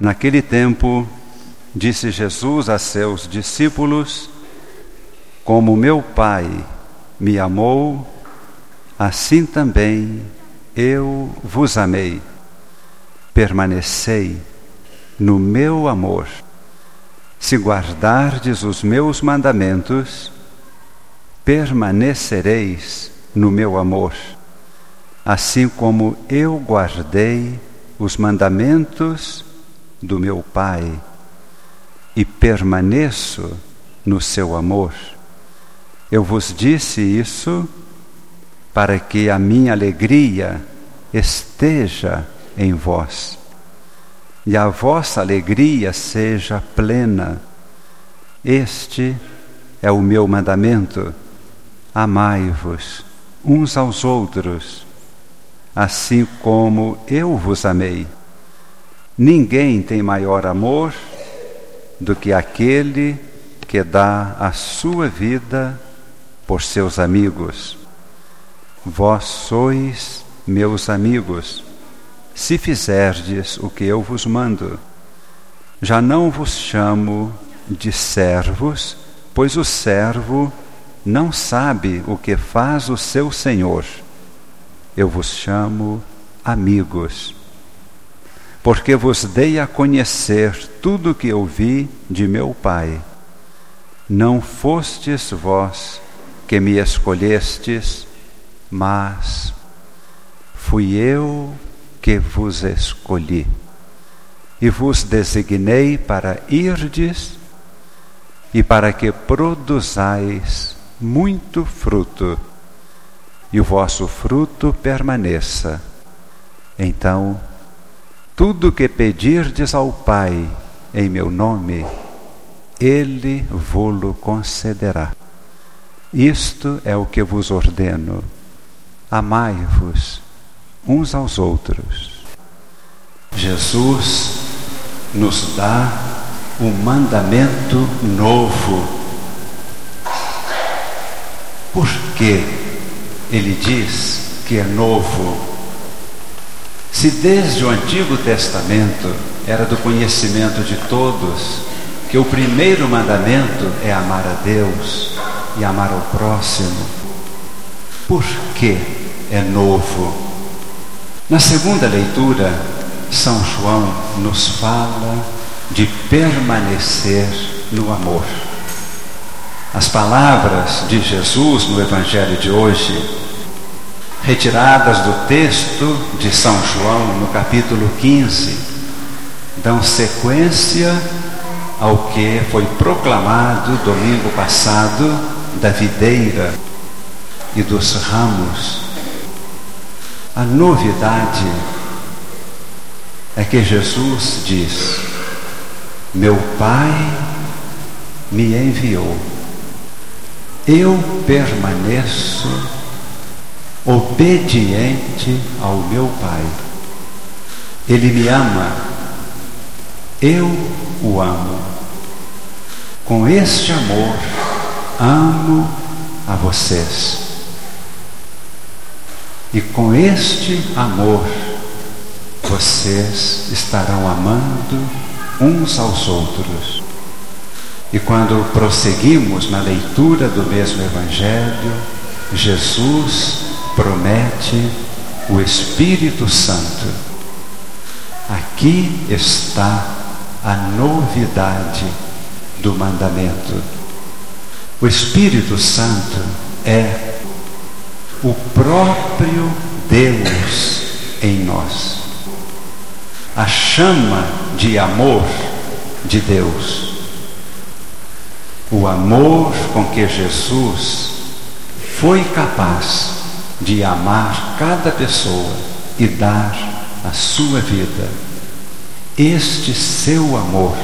Naquele tempo, disse Jesus a seus discípulos: Como meu Pai me amou, assim também eu vos amei. Permanecei no meu amor. Se guardardes os meus mandamentos, permanecereis no meu amor, assim como eu guardei os mandamentos do meu Pai e permaneço no seu amor. Eu vos disse isso para que a minha alegria esteja em vós e a vossa alegria seja plena. Este é o meu mandamento: amai-vos uns aos outros, assim como eu vos amei. Ninguém tem maior amor do que aquele que dá a sua vida por seus amigos. Vós sois meus amigos, se fizerdes o que eu vos mando. Já não vos chamo de servos, pois o servo não sabe o que faz o seu senhor. Eu vos chamo amigos porque vos dei a conhecer tudo o que ouvi de meu Pai. Não fostes vós que me escolhestes, mas fui eu que vos escolhi. E vos designei para irdes e para que produzais muito fruto, e o vosso fruto permaneça. Então, tudo que pedirdes ao Pai em meu nome, Ele vô-lo concederá. Isto é o que vos ordeno: amai-vos uns aos outros. Jesus nos dá um mandamento novo. Por que ele diz que é novo? Se desde o Antigo Testamento era do conhecimento de todos que o primeiro mandamento é amar a Deus e amar ao próximo, por que é novo? Na segunda leitura, São João nos fala de permanecer no amor. As palavras de Jesus no Evangelho de hoje retiradas do texto de São João, no capítulo 15, dão sequência ao que foi proclamado domingo passado da videira e dos ramos. A novidade é que Jesus diz: Meu Pai me enviou, eu permaneço obediente ao meu Pai. Ele me ama, eu o amo. Com este amor, amo a vocês. E com este amor, vocês estarão amando uns aos outros. E quando prosseguimos na leitura do mesmo Evangelho, Jesus promete o Espírito Santo. Aqui está a novidade do mandamento. O Espírito Santo é o próprio Deus em nós. A chama de amor de Deus. O amor com que Jesus foi capaz de amar cada pessoa e dar a sua vida. Este seu amor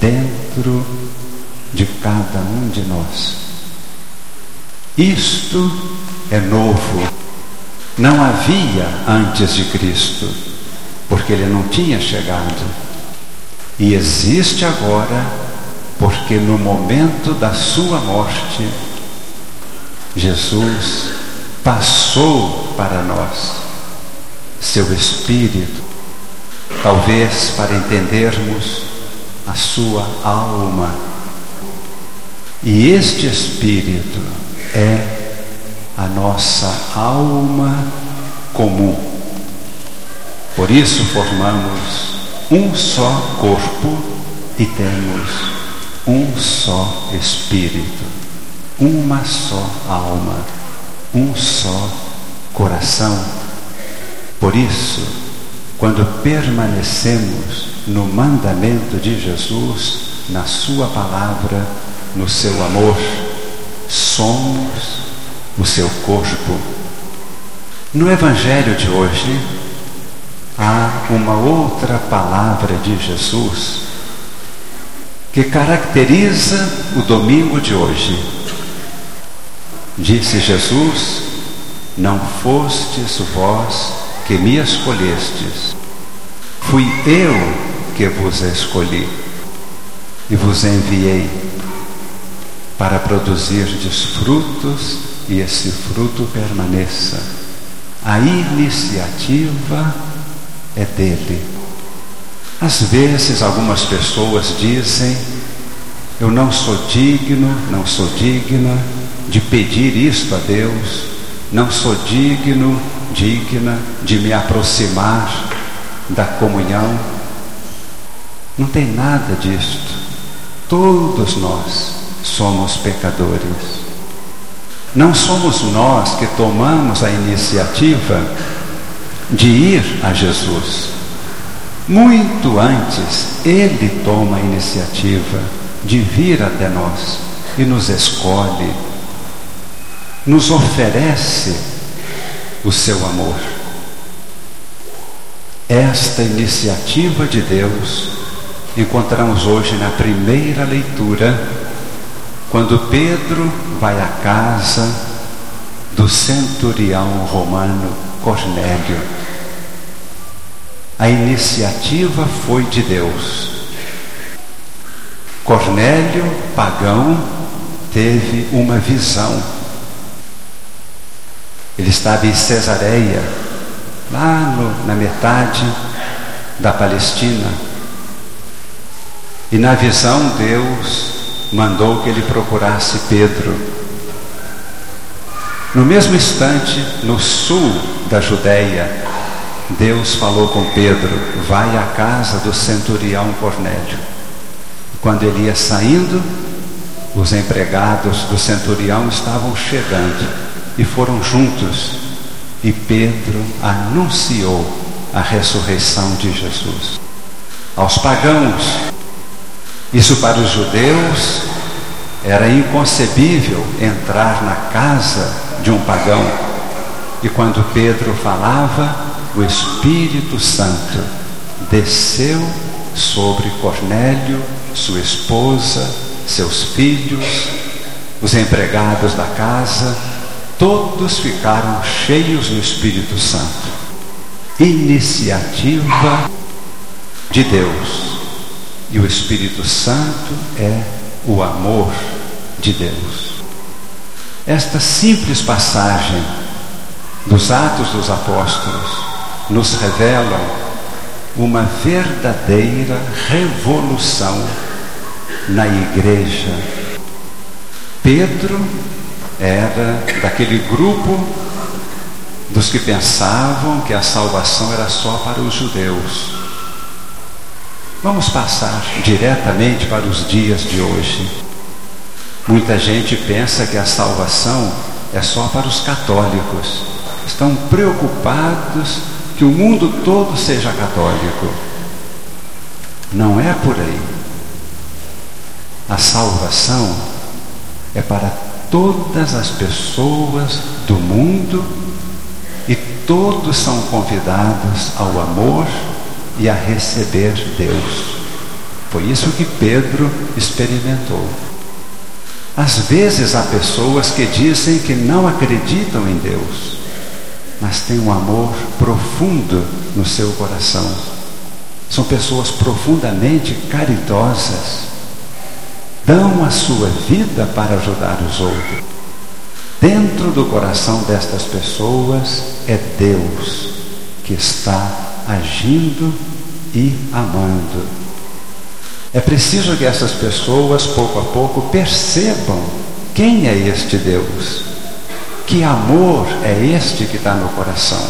dentro de cada um de nós. Isto é novo. Não havia antes de Cristo, porque ele não tinha chegado. E existe agora, porque no momento da sua morte, Jesus passou para nós seu Espírito talvez para entendermos a sua alma. E este Espírito é a nossa alma comum. Por isso formamos um só corpo e temos um só Espírito, uma só alma, um só coração. Por isso, quando permanecemos no mandamento de Jesus, na Sua palavra, no seu amor, somos o seu corpo. No Evangelho de hoje, há uma outra palavra de Jesus que caracteriza o domingo de hoje. Disse Jesus: Não fostes vós que me escolhestes, fui eu que vos escolhi e vos enviei para produzirdes frutos e esse fruto permaneça. A iniciativa é dele. Às vezes algumas pessoas dizem: Eu não sou digno, não sou digna de pedir isto a Deus, não sou digno digna de me aproximar da comunhão. Não tem nada disto. Todos nós somos pecadores. Não somos nós que tomamos a iniciativa de ir a Jesus. Muito antes, Ele toma a iniciativa de vir até nós e nos escolhe, nos oferece o seu amor. Esta iniciativa de Deus encontramos hoje na primeira leitura, quando Pedro vai à casa do centurião romano Cornélio. A iniciativa foi de Deus. Cornélio, pagão, teve uma visão ele estava em Cesareia, lá no, na metade da Palestina. E na visão, Deus mandou que ele procurasse Pedro. No mesmo instante, no sul da Judéia, Deus falou com Pedro: vai à casa do centurião Cornélio. Quando ele ia saindo, os empregados do centurião estavam chegando e foram juntos. E Pedro anunciou a ressurreição de Jesus. Aos pagãos, isso para os judeus era inconcebível entrar na casa de um pagão. E quando Pedro falava, o Espírito Santo desceu sobre Cornélio, sua esposa, seus filhos, os empregados da casa, todos ficaram cheios do Espírito Santo. Iniciativa de Deus. E o Espírito Santo é o amor de Deus. Esta simples passagem dos Atos dos Apóstolos nos revelam uma verdadeira revolução na igreja. Pedro era daquele grupo dos que pensavam que a salvação era só para os judeus. Vamos passar diretamente para os dias de hoje. Muita gente pensa que a salvação é só para os católicos. Estão preocupados que o mundo todo seja católico. Não é por aí. A salvação é para todas as pessoas do mundo e todos são convidados ao amor e a receber Deus. Foi isso que Pedro experimentou. Às vezes há pessoas que dizem que não acreditam em Deus, mas têm um amor profundo no seu coração. São pessoas profundamente caridosas dão a sua vida para ajudar os outros. Dentro do coração destas pessoas é Deus que está agindo e amando. É preciso que essas pessoas, pouco a pouco, percebam quem é este Deus, que amor é este que está no coração.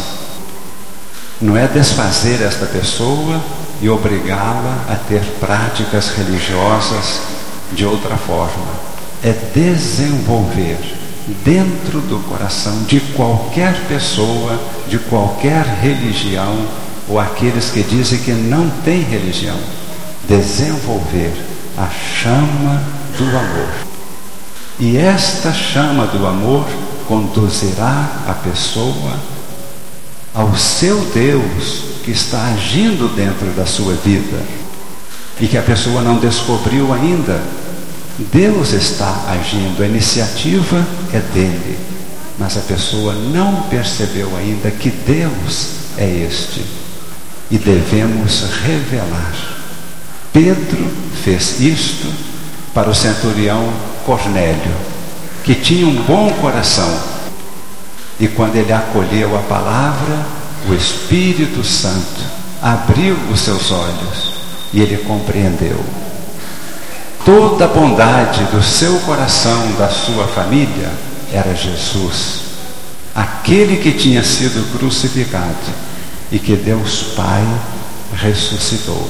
Não é desfazer esta pessoa e obrigá-la a ter práticas religiosas de outra forma. É desenvolver dentro do coração de qualquer pessoa, de qualquer religião, ou aqueles que dizem que não tem religião, desenvolver a chama do amor. E esta chama do amor conduzirá a pessoa ao seu Deus que está agindo dentro da sua vida e que a pessoa não descobriu ainda. Deus está agindo, a iniciativa é dele, mas a pessoa não percebeu ainda que Deus é este e devemos revelar. Pedro fez isto para o centurião Cornélio, que tinha um bom coração e quando ele acolheu a palavra, o Espírito Santo abriu os seus olhos e ele compreendeu. Toda a bondade do seu coração, da sua família, era Jesus, aquele que tinha sido crucificado e que Deus Pai ressuscitou.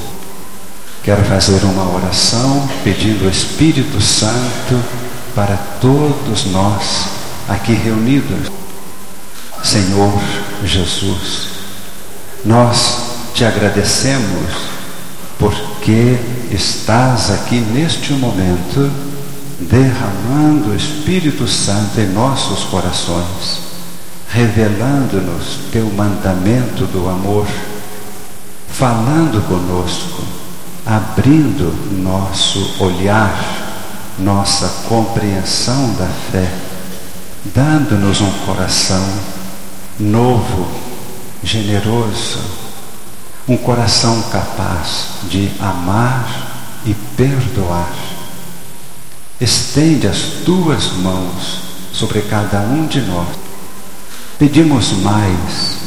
Quero fazer uma oração pedindo o Espírito Santo para todos nós aqui reunidos. Senhor Jesus, nós te agradecemos porque estás aqui neste momento derramando o Espírito Santo em nossos corações, revelando-nos teu mandamento do amor, falando conosco, abrindo nosso olhar, nossa compreensão da fé, dando-nos um coração novo, generoso, um coração capaz de amar e perdoar. Estende as tuas mãos sobre cada um de nós. Pedimos mais,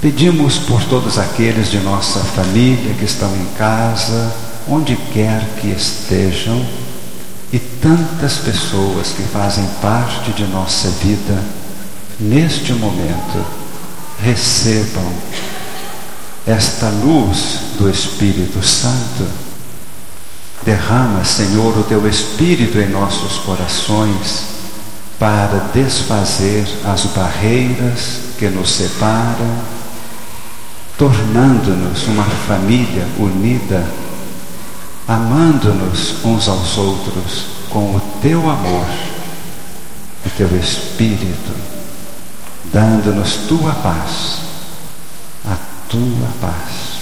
pedimos por todos aqueles de nossa família que estão em casa, onde quer que estejam, e tantas pessoas que fazem parte de nossa vida neste momento, recebam esta luz do Espírito Santo. Derrama, Senhor, o teu Espírito em nossos corações para desfazer as barreiras que nos separam, tornando-nos uma família unida, amando-nos uns aos outros com o teu amor, o teu Espírito dando-nos tua paz, tua paz.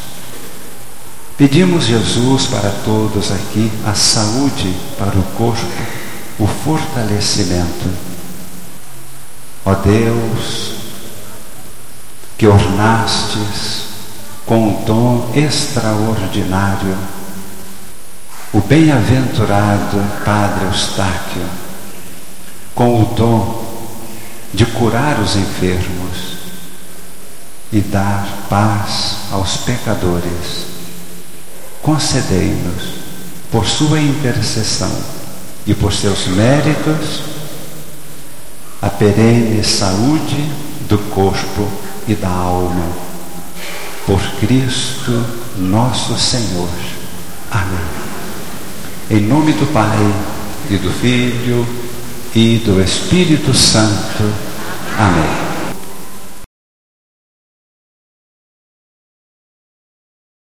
Pedimos, Jesus, para todos aqui a saúde para o corpo, o fortalecimento. Ó Deus, que ornastes com um dom extraordinário o bem-aventurado Padre Eustáquio, com o dom de curar os enfermos e dar paz aos pecadores. Concedei-nos, por sua intercessão e por seus méritos, a perene saúde do corpo e da alma. Por Cristo nosso Senhor. Amém. Em nome do Pai e do Filho e do Espírito Santo. Amém.